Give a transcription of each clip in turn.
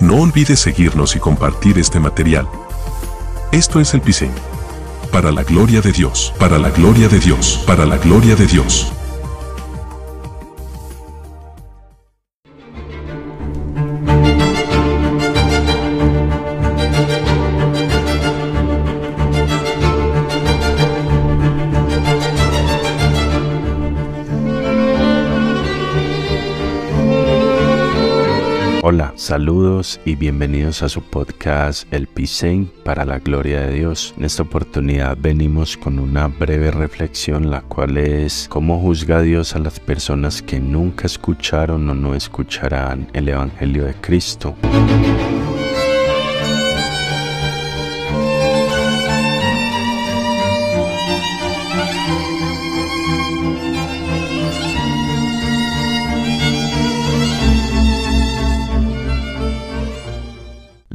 No olvides seguirnos y compartir este material. Esto es el Pisen. Para la gloria de Dios, para la gloria de Dios, para la gloria de Dios. Hola, saludos y bienvenidos a su podcast El Pisein para la gloria de Dios. En esta oportunidad venimos con una breve reflexión, la cual es cómo juzga Dios a las personas que nunca escucharon o no escucharán el Evangelio de Cristo.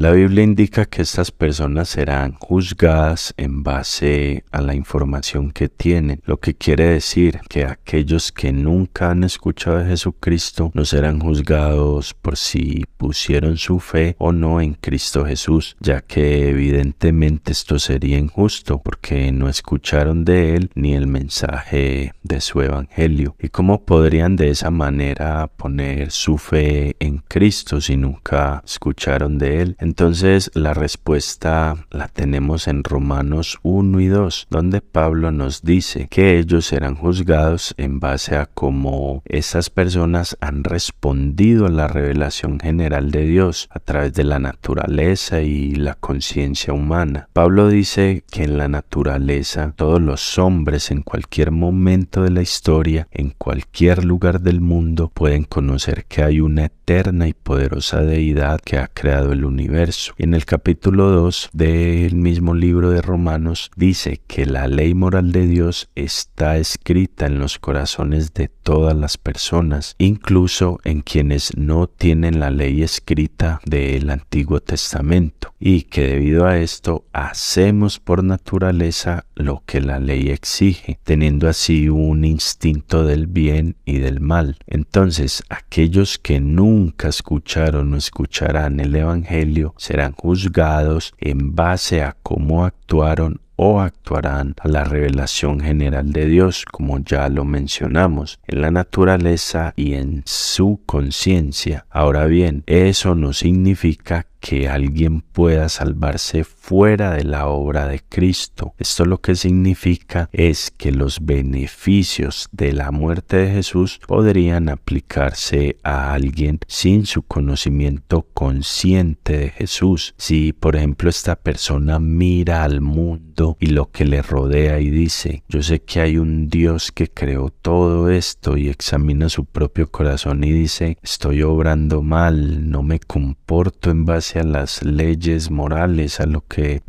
La Biblia indica que estas personas serán juzgadas en base a la información que tienen, lo que quiere decir que aquellos que nunca han escuchado de Jesucristo no serán juzgados por si pusieron su fe o no en Cristo Jesús, ya que evidentemente esto sería injusto porque no escucharon de Él ni el mensaje de su Evangelio. ¿Y cómo podrían de esa manera poner su fe en Cristo si nunca escucharon de Él? Entonces la respuesta la tenemos en Romanos 1 y 2, donde Pablo nos dice que ellos serán juzgados en base a cómo esas personas han respondido a la revelación general de Dios a través de la naturaleza y la conciencia humana. Pablo dice que en la naturaleza todos los hombres en cualquier momento de la historia, en cualquier lugar del mundo, pueden conocer que hay una eterna y poderosa deidad que ha creado el universo en el capítulo 2 del mismo libro de Romanos dice que la ley moral de Dios está escrita en los corazones de todas las personas, incluso en quienes no tienen la ley escrita del Antiguo Testamento, y que debido a esto hacemos por naturaleza lo que la ley exige, teniendo así un instinto del bien y del mal. Entonces, aquellos que nunca escucharon o escucharán el Evangelio serán juzgados en base a cómo actuaron o actuarán a la revelación general de Dios, como ya lo mencionamos, en la naturaleza y en su conciencia. Ahora bien, eso no significa que alguien pueda salvarse fuera de la obra de Cristo. Esto lo que significa es que los beneficios de la muerte de Jesús podrían aplicarse a alguien sin su conocimiento consciente de Jesús. Si, por ejemplo, esta persona mira al mundo y lo que le rodea y dice, yo sé que hay un Dios que creó todo esto y examina su propio corazón y dice, estoy obrando mal, no me comporto en base a las leyes morales, a lo que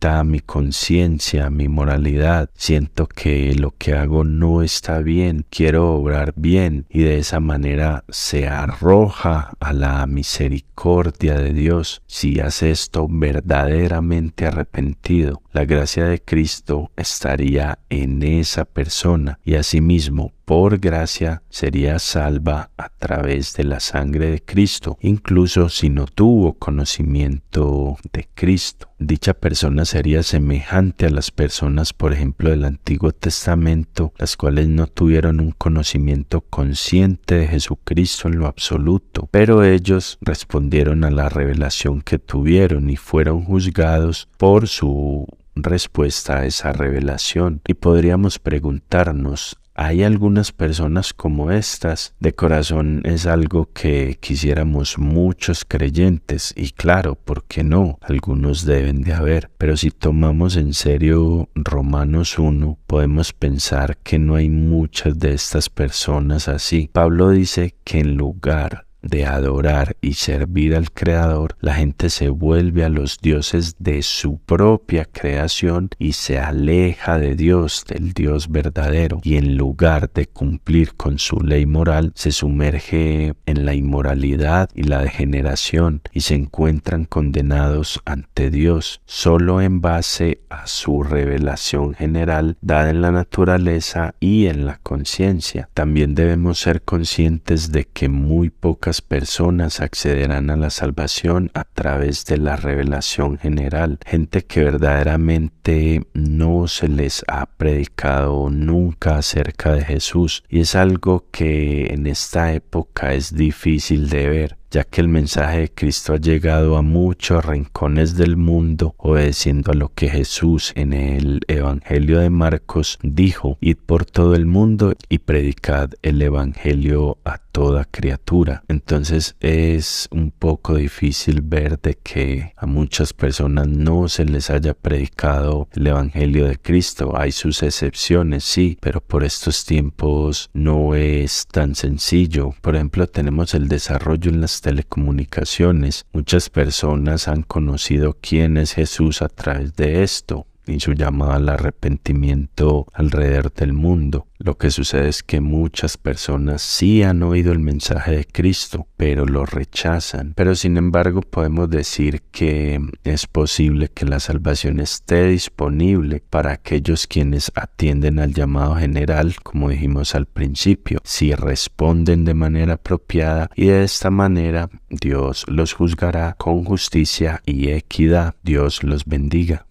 mi conciencia, mi moralidad. Siento que lo que hago no está bien, quiero obrar bien y de esa manera se arroja a la misericordia de Dios si hace esto verdaderamente arrepentido. La gracia de Cristo estaría en esa persona y asimismo por gracia sería salva a través de la sangre de Cristo, incluso si no tuvo conocimiento de Cristo. Dicha persona sería semejante a las personas, por ejemplo, del Antiguo Testamento, las cuales no tuvieron un conocimiento consciente de Jesucristo en lo absoluto, pero ellos respondieron a la revelación que tuvieron y fueron juzgados por su respuesta a esa revelación. Y podríamos preguntarnos, hay algunas personas como estas. De corazón es algo que quisiéramos muchos creyentes y claro, ¿por qué no? Algunos deben de haber. Pero si tomamos en serio Romanos 1, podemos pensar que no hay muchas de estas personas así. Pablo dice que en lugar de adorar y servir al Creador, la gente se vuelve a los dioses de su propia creación y se aleja de Dios, del Dios verdadero, y en lugar de cumplir con su ley moral, se sumerge en la inmoralidad y la degeneración y se encuentran condenados ante Dios solo en base a su revelación general dada en la naturaleza y en la conciencia. También debemos ser conscientes de que muy pocas personas accederán a la salvación a través de la revelación general. Gente que verdaderamente no se les ha predicado nunca acerca de Jesús. Y es algo que en esta época es difícil de ver ya que el mensaje de Cristo ha llegado a muchos rincones del mundo, obedeciendo a lo que Jesús en el Evangelio de Marcos dijo, id por todo el mundo y predicad el Evangelio a toda criatura. Entonces es un poco difícil ver de que a muchas personas no se les haya predicado el Evangelio de Cristo. Hay sus excepciones, sí, pero por estos tiempos no es tan sencillo. Por ejemplo, tenemos el desarrollo en las telecomunicaciones. Muchas personas han conocido quién es Jesús a través de esto y su llamada al arrepentimiento alrededor del mundo. Lo que sucede es que muchas personas sí han oído el mensaje de Cristo, pero lo rechazan. Pero sin embargo podemos decir que es posible que la salvación esté disponible para aquellos quienes atienden al llamado general, como dijimos al principio, si responden de manera apropiada y de esta manera Dios los juzgará con justicia y equidad. Dios los bendiga.